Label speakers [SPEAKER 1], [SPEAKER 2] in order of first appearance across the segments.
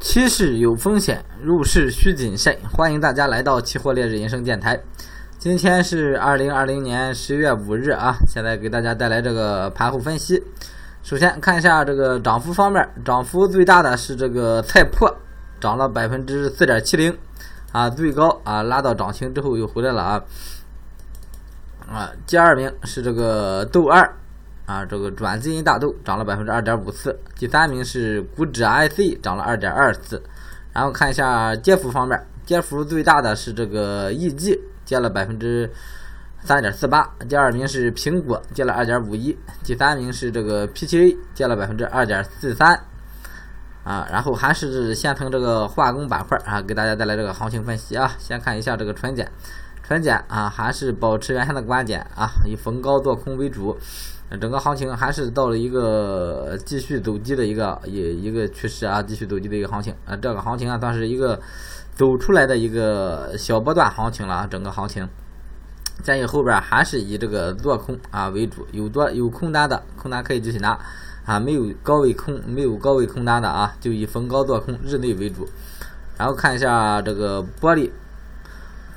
[SPEAKER 1] 趋势有风险，入市需谨慎。欢迎大家来到期货烈日人生电台。今天是二零二零年十月五日啊，现在给大家带来这个盘后分析。首先看一下这个涨幅方面，涨幅最大的是这个菜粕，涨了百分之四点七零啊，最高啊拉到涨停之后又回来了啊啊。第二名是这个豆二。啊，这个转基因大豆涨了百分之二点五四，第三名是股指 IC 涨了二点二四，然后看一下跌幅方面，跌幅最大的是这个 EG 跌了百分之三点四八，第二名是苹果跌了二点五一，第三名是这个 PTA 跌了百分之二点四三，啊，然后还是先从这个化工板块啊，给大家带来这个行情分析啊，先看一下这个纯碱，纯碱啊还是保持原先的观点啊，以逢高做空为主。整个行情还是到了一个继续走低的一个一一个趋势啊，继续走低的一个行情。啊，这个行情啊算是一个走出来的一个小波段行情了啊，整个行情。建议后边还是以这个做空啊为主，有多有空单的空单可以继续拿。啊，没有高位空没有高位空单的啊，就以逢高做空日内为主，然后看一下这个玻璃。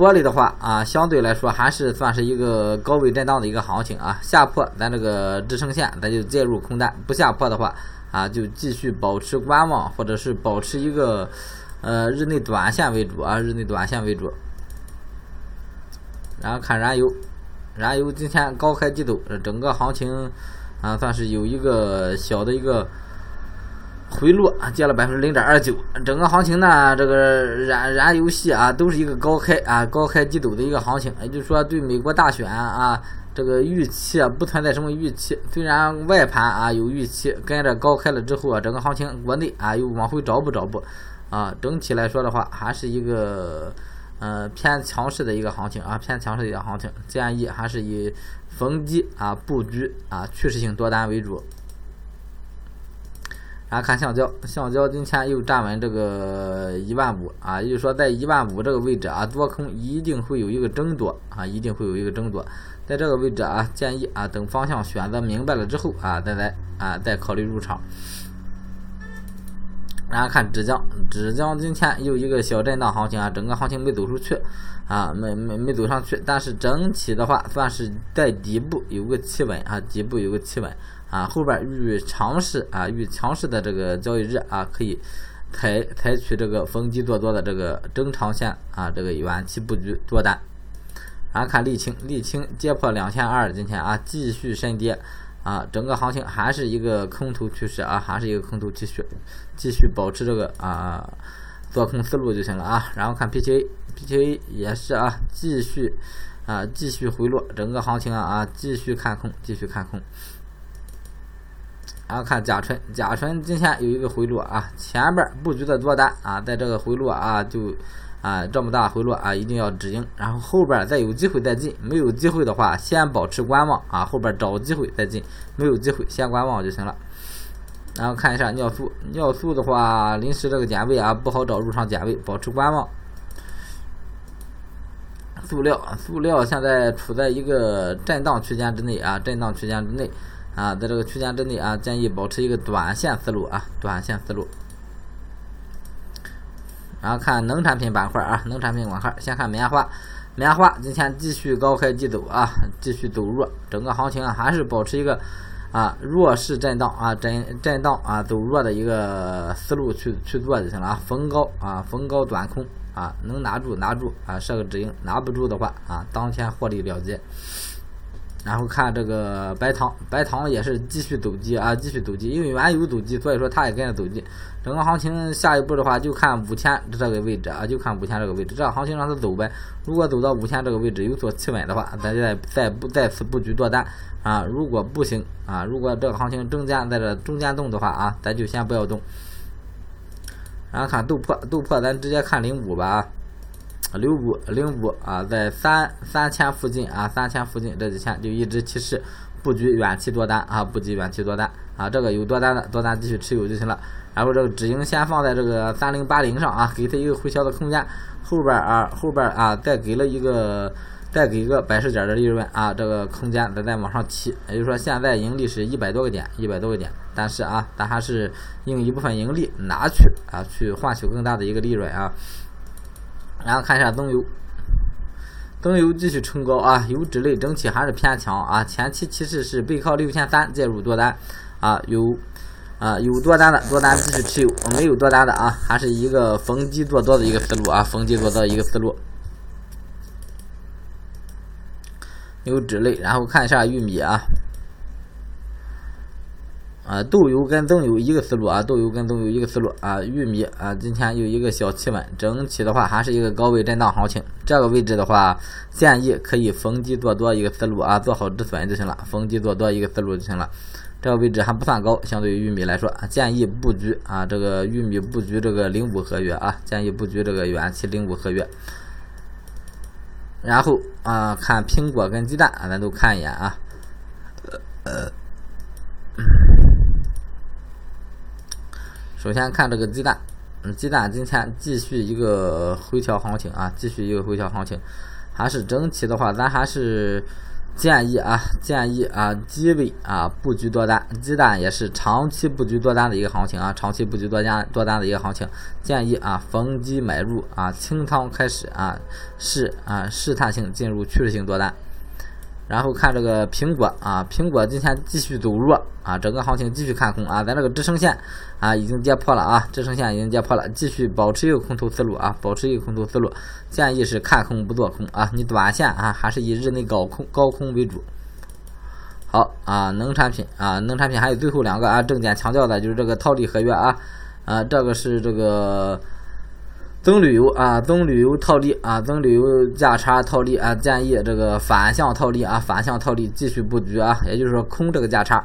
[SPEAKER 1] 玻璃的话啊，相对来说还是算是一个高位震荡的一个行情啊，下破咱这个支撑线，咱就介入空单；不下破的话啊，就继续保持观望，或者是保持一个呃日内短线为主啊，日内短线为主。然后看燃油，燃油今天高开低走，整个行情啊算是有一个小的一个。回落，跌了百分之零点二九。整个行情呢，这个燃燃油系啊，都是一个高开啊，高开低走的一个行情。也就是说，对美国大选啊，这个预期啊，不存在什么预期。虽然外盘啊有预期，跟着高开了之后啊，整个行情国内啊又往回找补找补啊。整体来说的话，还是一个呃偏强势的一个行情啊，偏强势的一个行情。建议还是以逢低啊布局啊趋势性多单为主。然后看橡胶，橡胶今天又站稳这个一万五啊，也就是说在一万五这个位置啊，多空一定会有一个争夺啊，一定会有一个争夺，在这个位置啊，建议啊等方向选择明白了之后啊，再来啊再考虑入场。然后看纸浆，纸浆今天又一个小震荡行情啊，整个行情没走出去啊，没没没走上去，但是整体的话算是在底部有个企稳啊，底部有个企稳。啊，后边遇强势啊，遇强势的这个交易日啊，可以采采取这个逢低做多的这个中长线啊，这个远期布局多单。然后看沥青，沥青跌破两千二，今天啊继续深跌啊，整个行情还是一个空头趋势啊，还是一个空头继续继续保持这个啊做空思路就行了啊。然后看 PTA，PTA 也是啊，继续啊继续回落，整个行情啊啊继续看空，继续看空。然后看甲醇，甲醇今天有一个回落啊，前边布局的多单啊，在这个回落啊，就啊这么大回落啊，一定要止盈，然后后边再有机会再进，没有机会的话先保持观望啊，后边找机会再进，没有机会先观望就行了。然后看一下尿素，尿素的话临时这个点位啊不好找入场点位，保持观望。塑料，塑料现在处在一个震荡区间之内啊，震荡区间之内。啊，在这个区间之内啊，建议保持一个短线思路啊，短线思路。然后看农产品板块啊，农产品板块，先看棉花，棉花今天继续高开低走啊，继续走弱，整个行情啊还是保持一个啊弱势震荡啊震震荡啊走弱的一个思路去去做就行了啊，逢高啊逢高短空啊，能拿住拿住啊设个止盈，拿不住的话啊当天获利了结。然后看这个白糖，白糖也是继续走低啊，继续走低，因为原油走低，所以说它也跟着走低。整个行情下一步的话，就看五千这个位置啊，就看五千这个位置，这个行情让它走呗。如果走到五千这个位置有所企稳的话，咱就再再不再次布局多单啊。如果不行啊，如果这个行情中间在这中间动的话啊，咱就先不要动。然后看豆粕，豆粕咱直接看零五吧啊。零五零五啊，在三三千附近啊，三千附近这几天就一直提示布局远期多单啊，布局远期多单啊，这个有多单的多单继续持有就行了。然后这个止盈先放在这个三零八零上啊，给它一个回调的空间。后边啊后边啊再给了一个再给一个百十点的利润啊，这个空间再再往上提。也就是说，现在盈利是一百多个点，一百多个点，但是啊，咱还是用一部分盈利拿去啊，去换取更大的一个利润啊。然后看一下棕油，棕油继续冲高啊，油脂类整体还是偏强啊，前期其实是背靠六千三介入多单啊，有。啊，有多单的多单继续持有，没有多单的啊，还是一个逢低做多的一个思路啊，逢低做多的一个思路。油脂类，然后看一下玉米啊，啊，豆油跟棕油一个思路啊，豆油跟棕油一个思路啊，玉米啊，今天有一个小企稳，整体的话还是一个高位震荡行情，这个位置的话，建议可以逢低做多一个思路啊，做好止损就行了，逢低做多一个思路就行了。这个位置还不算高，相对于玉米来说，建议布局啊，这个玉米布局这个零五合约啊，建议布局这个远期零五合约。然后啊，看苹果跟鸡蛋啊，咱都看一眼啊。首先看这个鸡蛋，嗯，鸡蛋今天继续一个回调行情啊，继续一个回调行情，还是整体的话，咱还是。建议啊，建议啊，低位啊布局多单，鸡蛋也是长期布局多单的一个行情啊，长期布局多单多单的一个行情。建议啊逢低买入啊，清仓开始啊试啊试探性进入趋势性多单。然后看这个苹果啊，苹果今天继续走弱啊，整个行情继续看空啊，咱这个支撑线啊已经跌破了啊，支撑线已经跌破了，继续保持一个空头思路啊，保持一个空头思路，建议是看空不做空啊，你短线啊还是以日内高空高空为主。好啊，农产品啊，农产品还有最后两个啊，重点强调的就是这个套利合约啊，啊，这个是这个。增旅游啊，增旅游套利啊，增旅游价差套利啊，建议这个反向套利啊，反向套利继续布局啊，也就是说空这个价差。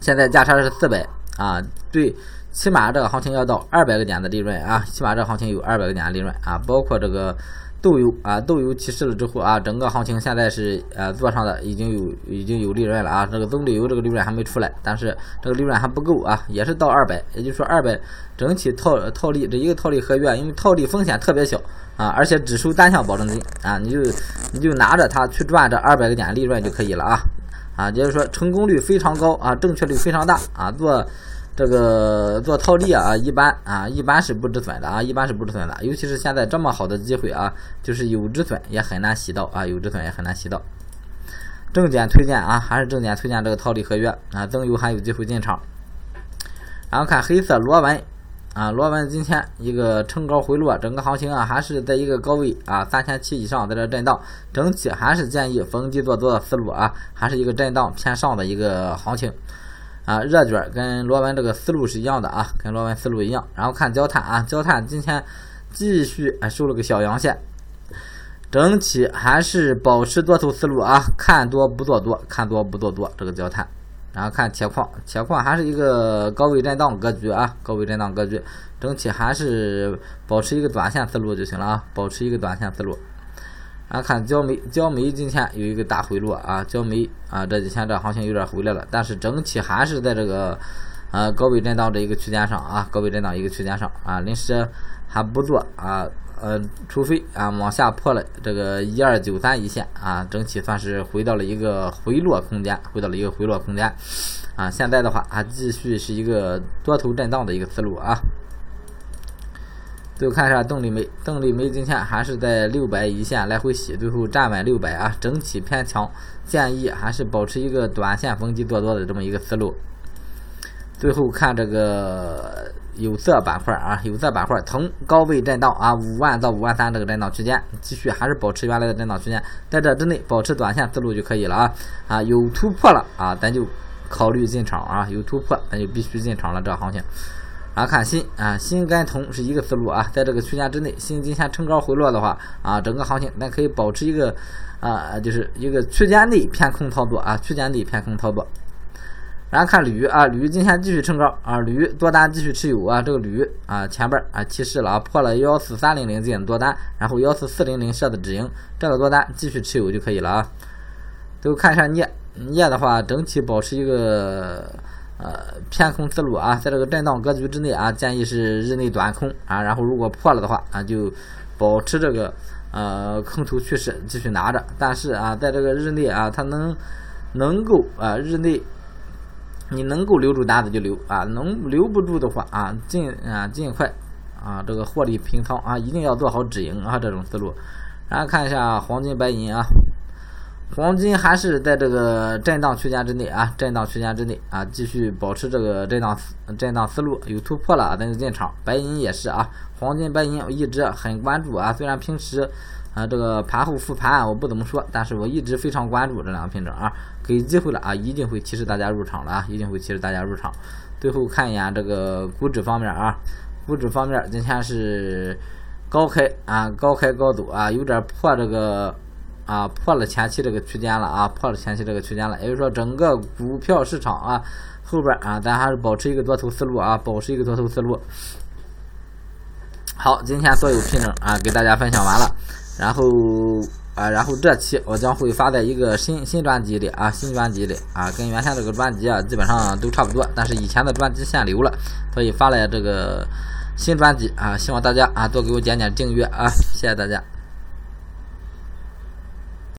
[SPEAKER 1] 现在价差是四百啊，对，起码这个行情要到二百个点的利润啊，起码这个行情有二百个点的利润啊，包括这个。豆油啊，豆油提示了之后啊，整个行情现在是呃做上的已经有已经有利润了啊。这个棕榈油这个利润还没出来，但是这个利润还不够啊，也是到二百，也就是说二百整体套套利这一个套利合约，因为套利风险特别小啊，而且只收单项保证金啊，你就你就拿着它去赚这二百个点利润就可以了啊啊，也就是说成功率非常高啊，正确率非常大啊，做。这个做套利啊，一般啊，一般是不止损的啊，一般是不止损的。尤其是现在这么好的机会啊，就是有止损也很难吸到啊，有止损也很难吸到。重点推荐啊，还是重点推荐这个套利合约啊，增油还有机会进场。然后看黑色螺纹啊，螺纹今天一个冲高回落，整个行情啊还是在一个高位啊，三千七以上在这震荡，整体还是建议逢低做多的思路啊，还是一个震荡偏上的一个行情。啊，热卷跟螺纹这个思路是一样的啊，跟螺纹思路一样。然后看焦炭啊，焦炭今天继续啊收了个小阳线，整体还是保持多头思路啊，看多不做多，看多不做多这个焦炭。然后看铁矿，铁矿还是一个高位震荡格局啊，高位震荡格局，整体还是保持一个短线思路就行了啊，保持一个短线思路。啊，看焦煤，焦煤今天有一个大回落啊，焦煤啊这几天这行情有点回来了，但是整体还是在这个呃高位震荡的一个区间上啊，高位震荡一个区间上啊，临时还不做啊，呃，除非啊往下破了这个一二九三一线啊，整体算是回到了一个回落空间，回到了一个回落空间啊，现在的话还继续是一个多头震荡的一个思路啊。最后看一下动力煤，动力煤今天还是在六百一线来回洗，最后站稳六百啊，整体偏强，建议还是保持一个短线逢低做多的这么一个思路。最后看这个有色板块啊，有色板块从高位震荡啊，五万到五万三这个震荡区间，继续还是保持原来的震荡区间，在这之内保持短线思路就可以了啊啊，有突破了啊，咱就考虑进场啊，有突破咱就必须进场了，这行情。啊看锌啊，锌跟铜是一个思路啊，在这个区间之内，锌今天冲高回落的话啊，整个行情咱可以保持一个啊，就是一个区间内偏空操作啊，区间内偏空操作。然后看铝啊，铝今天继续冲高啊，铝多单继续持有啊，这个铝啊前边啊提示了啊，破了幺四三零零进多单，然后幺四四零零设的止盈，这个多单继续持有就可以了啊。最后看一下镍，镍的话整体保持一个。呃，偏空思路啊，在这个震荡格局之内啊，建议是日内短空啊，然后如果破了的话啊，就保持这个呃空头趋势继续拿着，但是啊，在这个日内啊，它能能够啊日内你能够留住单子就留啊，能留不住的话啊，尽啊尽快啊这个获利平仓啊，一定要做好止盈啊这种思路。然后看一下黄金白银啊。黄金还是在这个震荡区间之内啊，震荡区间之内啊，继续保持这个震荡震荡思路，有突破了咱就进场。白银也是啊，黄金、白银我一直很关注啊，虽然平时啊这个盘后复盘我不怎么说，但是我一直非常关注这两个品种啊，给机会了啊，一定会提示大家入场了啊，一定会提示大家入场。最后看一眼这个股指方面啊，股指方面今天是高开啊，高开高走啊，有点破这个。啊，破了前期这个区间了啊，破了前期这个区间了，也就是说整个股票市场啊，后边啊，咱还是保持一个多头思路啊，保持一个多头思路。好，今天所有品种啊，给大家分享完了，然后啊，然后这期我将会发在一个新新专辑里啊，新专辑里啊，跟原先这个专辑啊基本上都差不多，但是以前的专辑限流了，所以发了这个新专辑啊，希望大家啊多给我点点订阅啊，谢谢大家。